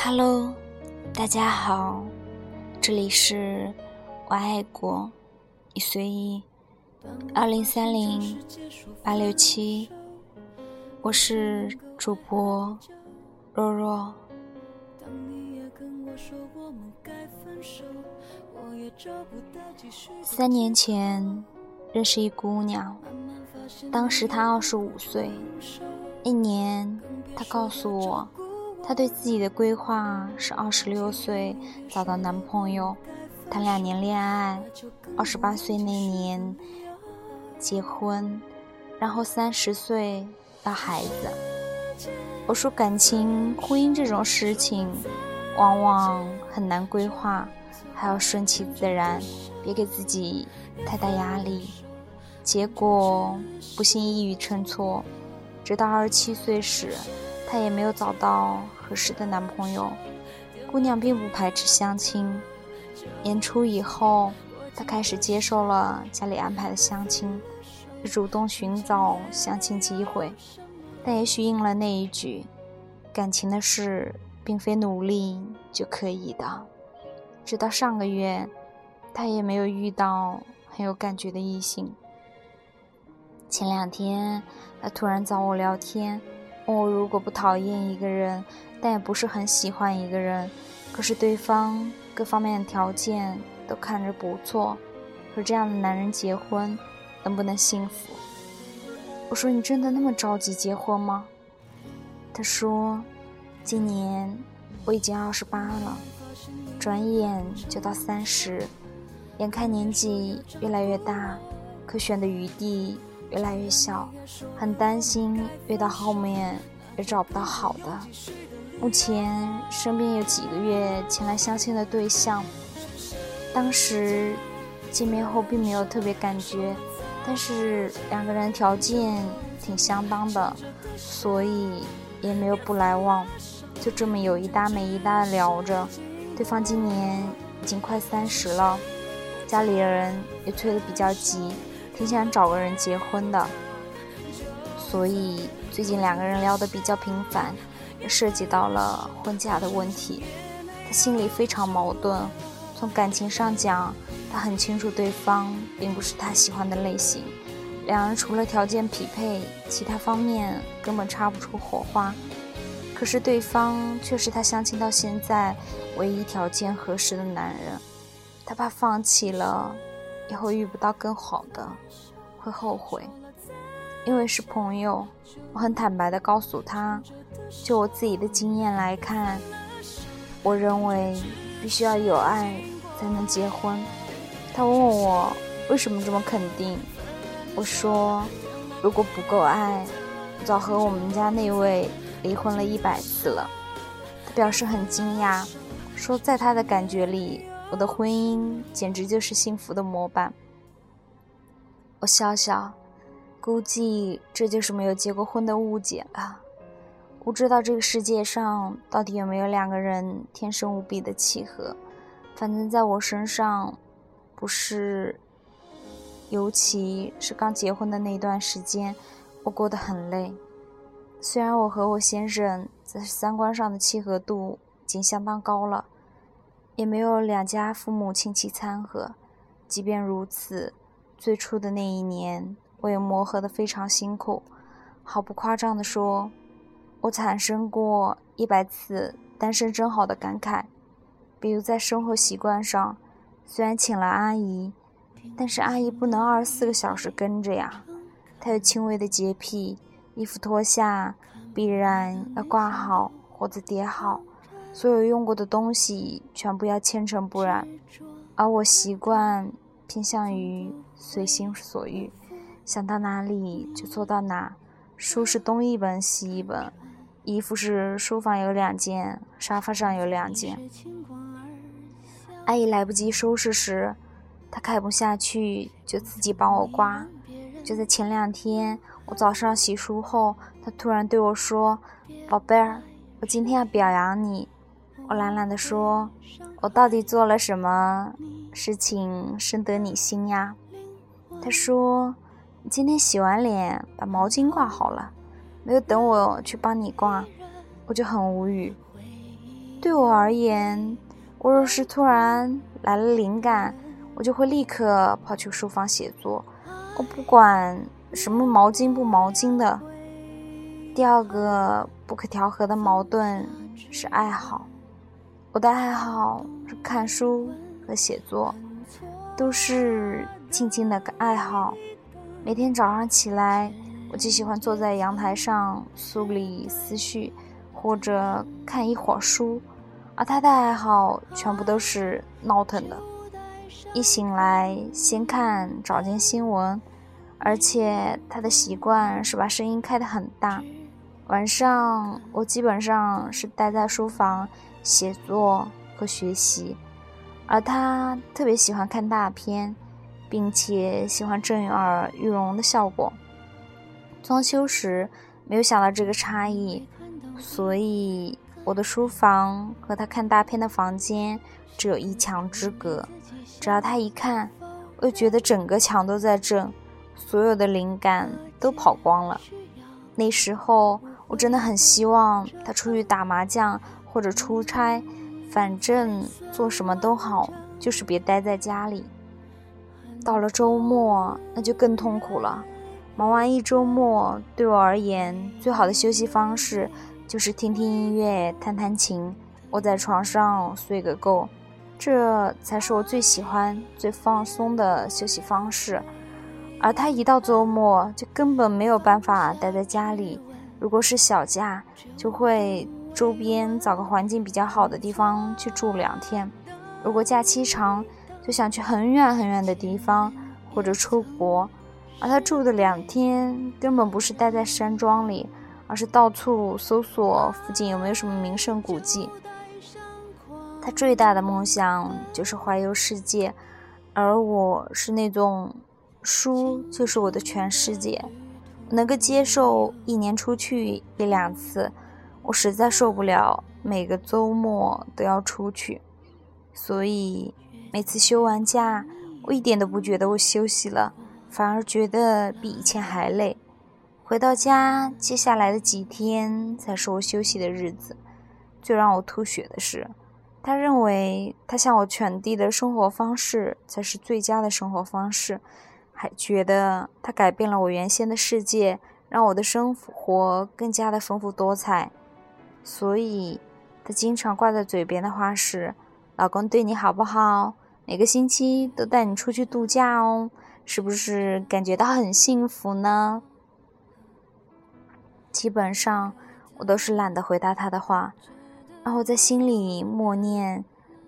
Hello，大家好，这里是我爱国，你随意，二零三零八六七，我是主播若若。三年前认识一姑娘，当时她二十五岁，一年她告诉我。她对自己的规划是二十六岁找到男朋友，谈两年恋爱，二十八岁那年结婚，然后三十岁要孩子。我说感情、婚姻这种事情，往往很难规划，还要顺其自然，别给自己太大压力。结果不幸一语成错，直到二十七岁时。她也没有找到合适的男朋友。姑娘并不排斥相亲。年初以后，她开始接受了家里安排的相亲，主动寻找相亲机会。但也许应了那一句：“感情的事，并非努力就可以的。”直到上个月，她也没有遇到很有感觉的异性。前两天，她突然找我聊天。我如果不讨厌一个人，但也不是很喜欢一个人，可是对方各方面的条件都看着不错，和这样的男人结婚，能不能幸福？我说你真的那么着急结婚吗？他说，今年我已经二十八了，转眼就到三十，眼看年纪越来越大，可选的余地。越来越小，很担心越到后面也找不到好的。目前身边有几个月前来相亲的对象，当时见面后并没有特别感觉，但是两个人条件挺相当的，所以也没有不来往，就这么有一搭没一搭的聊着。对方今年已经快三十了，家里人也催得比较急。挺想找个人结婚的，所以最近两个人聊得比较频繁，也涉及到了婚嫁的问题。他心里非常矛盾。从感情上讲，他很清楚对方并不是他喜欢的类型，两人除了条件匹配，其他方面根本擦不出火花。可是对方却是他相亲到现在唯一条件合适的男人，他怕放弃了。以后遇不到更好的，会后悔。因为是朋友，我很坦白的告诉他，就我自己的经验来看，我认为必须要有爱才能结婚。他问我为什么这么肯定，我说如果不够爱，早和我们家那位离婚了一百次了。他表示很惊讶，说在他的感觉里。我的婚姻简直就是幸福的模板。我笑笑，估计这就是没有结过婚的误解了。不知道这个世界上到底有没有两个人天生无比的契合。反正在我身上，不是，尤其是刚结婚的那段时间，我过得很累。虽然我和我先生在三观上的契合度已经相当高了。也没有两家父母亲戚掺和，即便如此，最初的那一年，我也磨合得非常辛苦。毫不夸张地说，我产生过一百次“单身真好”的感慨。比如在生活习惯上，虽然请了阿姨，但是阿姨不能二十四个小时跟着呀。她有轻微的洁癖，衣服脱下必然要挂好或者叠好。所有用过的东西全部要千尘不染，而我习惯偏向于随心所欲，想到哪里就做到哪。书是东一本西一本，衣服是书房有两件，沙发上有两件。阿姨来不及收拾时，她看不下去就自己帮我刮。就在前两天，我早上洗漱后，她突然对我说：“宝贝儿，我今天要表扬你。”我懒懒地说：“我到底做了什么事情深得你心呀？”他说：“你今天洗完脸把毛巾挂好了，没有等我去帮你挂。”我就很无语。对我而言，我若是突然来了灵感，我就会立刻跑去书房写作。我不管什么毛巾不毛巾的。第二个不可调和的矛盾是爱好。我的爱好是看书和写作，都是静静的爱好。每天早上起来，我就喜欢坐在阳台上梳理思绪，或者看一会儿书。而他的爱好全部都是闹腾的，一醒来先看早间新闻，而且他的习惯是把声音开得很大。晚上我基本上是待在书房写作和学习，而他特别喜欢看大片，并且喜欢震耳欲聋的效果。装修时没有想到这个差异，所以我的书房和他看大片的房间只有一墙之隔。只要他一看，我就觉得整个墙都在震，所有的灵感都跑光了。那时候。我真的很希望他出去打麻将或者出差，反正做什么都好，就是别待在家里。到了周末，那就更痛苦了。忙完一周末，对我而言，最好的休息方式就是听听音乐、弹弹琴，窝在床上睡个够，这才是我最喜欢、最放松的休息方式。而他一到周末，就根本没有办法待在家里。如果是小假，就会周边找个环境比较好的地方去住两天；如果假期长，就想去很远很远的地方或者出国。而他住的两天根本不是待在山庄里，而是到处搜索附近有没有什么名胜古迹。他最大的梦想就是环游世界，而我是那种书就是我的全世界。能够接受一年出去一两次，我实在受不了每个周末都要出去，所以每次休完假，我一点都不觉得我休息了，反而觉得比以前还累。回到家，接下来的几天才是我休息的日子。最让我吐血的是，他认为他向我传递的生活方式才是最佳的生活方式。还觉得他改变了我原先的世界，让我的生活更加的丰富多彩。所以，他经常挂在嘴边的话是：“老公对你好不好？每个星期都带你出去度假哦，是不是感觉到很幸福呢？”基本上，我都是懒得回答他的话，然后在心里默念：“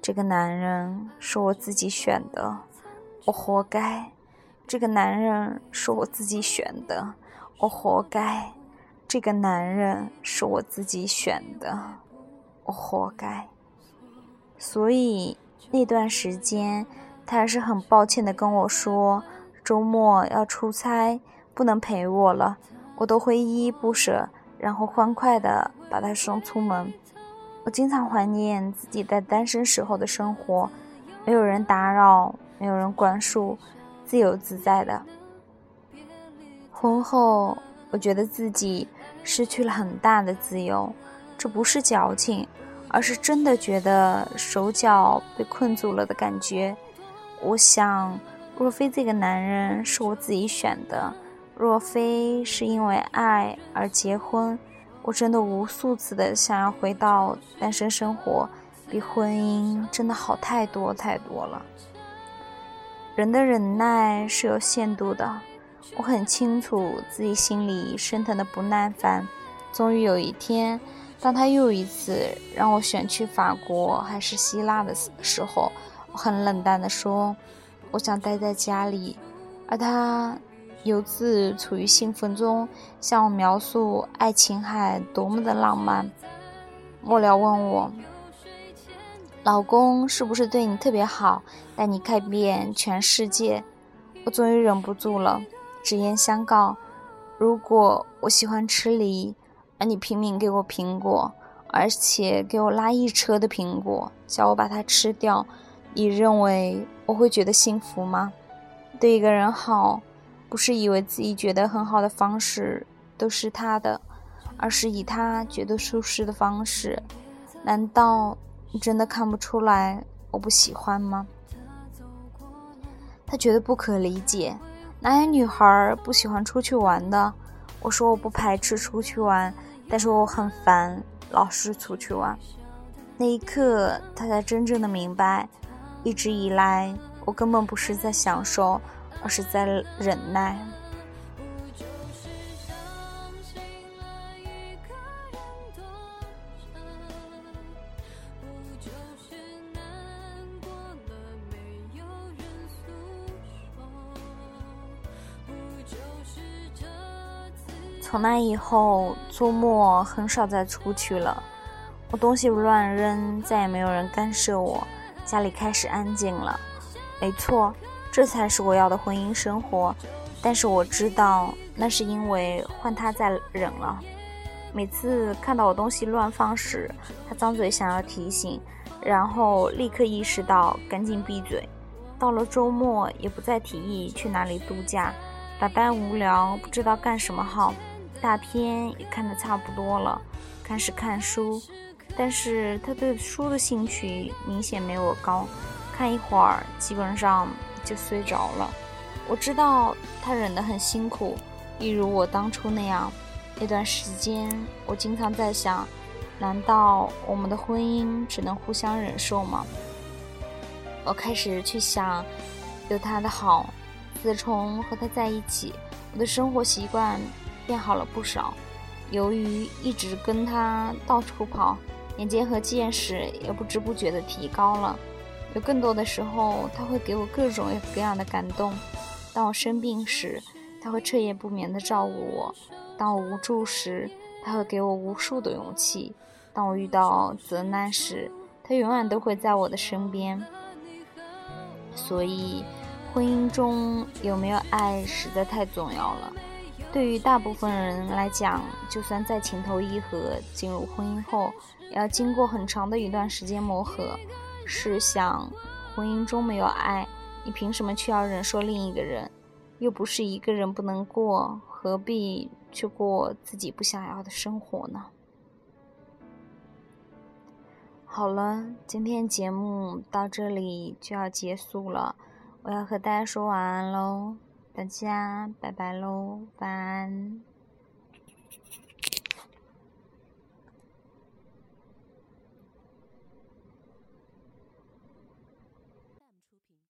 这个男人是我自己选的，我活该。”这个男人是我自己选的，我活该。这个男人是我自己选的，我活该。所以那段时间，他还是很抱歉的跟我说，周末要出差，不能陪我了。我都会依依不舍，然后欢快的把他送出门。我经常怀念自己在单身时候的生活，没有人打扰，没有人管束。自由自在的。婚后，我觉得自己失去了很大的自由，这不是矫情，而是真的觉得手脚被困住了的感觉。我想，若非这个男人是我自己选的，若非是因为爱而结婚，我真的无数次的想要回到单身生活，比婚姻真的好太多太多了。人的忍耐是有限度的，我很清楚自己心里升腾的不耐烦。终于有一天，当他又一次让我选去法国还是希腊的时候，我很冷淡的说：“我想待在家里。”而他犹自处于兴奋中，向我描述爱琴海多么的浪漫。末了问我。老公是不是对你特别好，带你看遍全世界？我终于忍不住了，直言相告：如果我喜欢吃梨，而你拼命给我苹果，而且给我拉一车的苹果，叫我把它吃掉，你认为我会觉得幸福吗？对一个人好，不是以为自己觉得很好的方式都是他的，而是以他觉得舒适的方式。难道你真的看不出来我不喜欢吗？他觉得不可理解，哪有女孩不喜欢出去玩的？我说我不排斥出去玩，但是我很烦老是出去玩。那一刻，他才真正的明白，一直以来我根本不是在享受，而是在忍耐。从那以后，周末很少再出去了。我东西乱扔，再也没有人干涉我，家里开始安静了。没错，这才是我要的婚姻生活。但是我知道，那是因为换他在忍了。每次看到我东西乱放时，他张嘴想要提醒，然后立刻意识到赶紧闭嘴。到了周末，也不再提议去哪里度假，百般无聊，不知道干什么好。大片也看得差不多了，开始看书，但是他对书的兴趣明显没我高，看一会儿基本上就睡着了。我知道他忍得很辛苦，一如我当初那样。那段时间，我经常在想，难道我们的婚姻只能互相忍受吗？我开始去想，有他的好。自从和他在一起，我的生活习惯。变好了不少，由于一直跟他到处跑，眼界和见识也不知不觉的提高了。有更多的时候，他会给我各种各样的感动。当我生病时，他会彻夜不眠的照顾我；当我无助时，他会给我无数的勇气；当我遇到责难时，他永远都会在我的身边。所以，婚姻中有没有爱实在太重要了。对于大部分人来讲，就算再情投意合，进入婚姻后，也要经过很长的一段时间磨合。试想，婚姻中没有爱，你凭什么去要忍受另一个人？又不是一个人不能过，何必去过自己不想要的生活呢？好了，今天节目到这里就要结束了，我要和大家说晚安喽。大家拜拜喽，晚安。